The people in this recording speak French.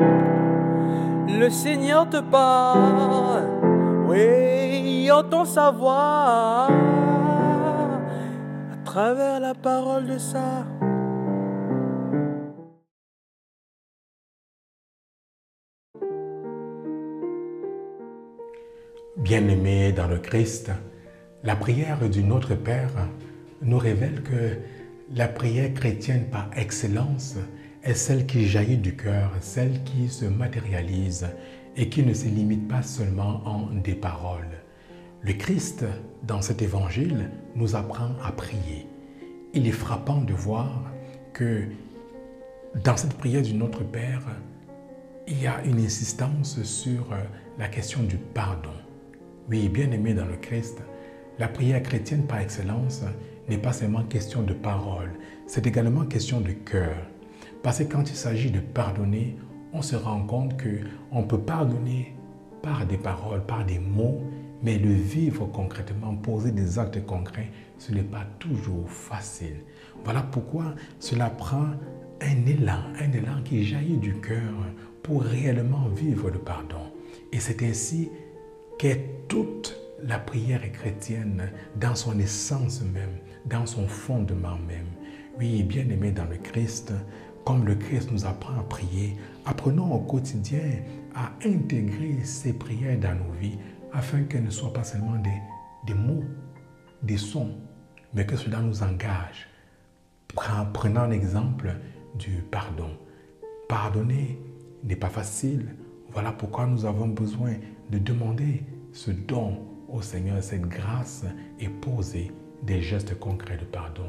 Le Seigneur te parle, oui, entend sa voix à travers la parole de ça. Bien-aimés dans le Christ, la prière du Notre Père nous révèle que la prière chrétienne par excellence est celle qui jaillit du cœur, celle qui se matérialise et qui ne se limite pas seulement en des paroles. Le Christ, dans cet évangile, nous apprend à prier. Il est frappant de voir que dans cette prière du Notre Père, il y a une insistance sur la question du pardon. Oui, bien aimé dans le Christ, la prière chrétienne par excellence n'est pas seulement question de parole, c'est également question de cœur. Parce que quand il s'agit de pardonner, on se rend compte qu'on peut pardonner par des paroles, par des mots, mais le vivre concrètement, poser des actes concrets, ce n'est pas toujours facile. Voilà pourquoi cela prend un élan, un élan qui jaillit du cœur pour réellement vivre le pardon. Et c'est ainsi qu'est toute la prière chrétienne dans son essence même, dans son fondement même. Oui, bien aimé dans le Christ, comme le Christ nous apprend à prier, apprenons au quotidien à intégrer ces prières dans nos vies afin qu'elles ne soient pas seulement des, mots, des sons, mais que cela nous engage. Prenons l'exemple du pardon. Pardonner n'est pas facile. Voilà pourquoi nous avons besoin de demander ce don au Seigneur, cette grâce et poser des gestes concrets de pardon.